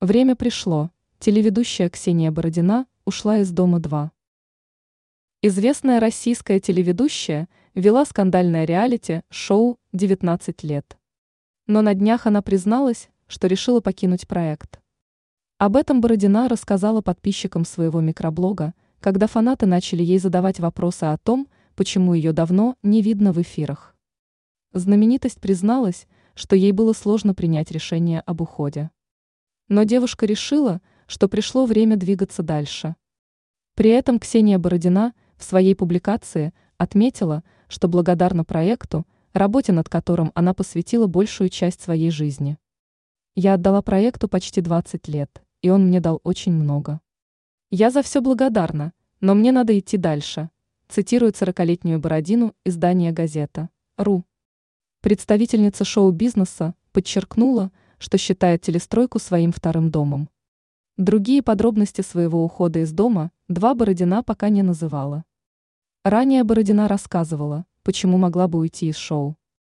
Время пришло. Телеведущая Ксения Бородина ушла из дома 2. Известная российская телеведущая вела скандальное реалити-шоу «19 лет». Но на днях она призналась, что решила покинуть проект. Об этом Бородина рассказала подписчикам своего микроблога, когда фанаты начали ей задавать вопросы о том, почему ее давно не видно в эфирах. Знаменитость призналась, что ей было сложно принять решение об уходе. Но девушка решила, что пришло время двигаться дальше. При этом Ксения Бородина в своей публикации отметила, что благодарна проекту, работе над которым она посвятила большую часть своей жизни. «Я отдала проекту почти 20 лет, и он мне дал очень много. Я за все благодарна, но мне надо идти дальше», цитирует 40-летнюю Бородину издание «Газета». «Ру». Представительница шоу-бизнеса подчеркнула, что считает телестройку своим вторым домом. Другие подробности своего ухода из дома два Бородина пока не называла. Ранее Бородина рассказывала, почему могла бы уйти из шоу.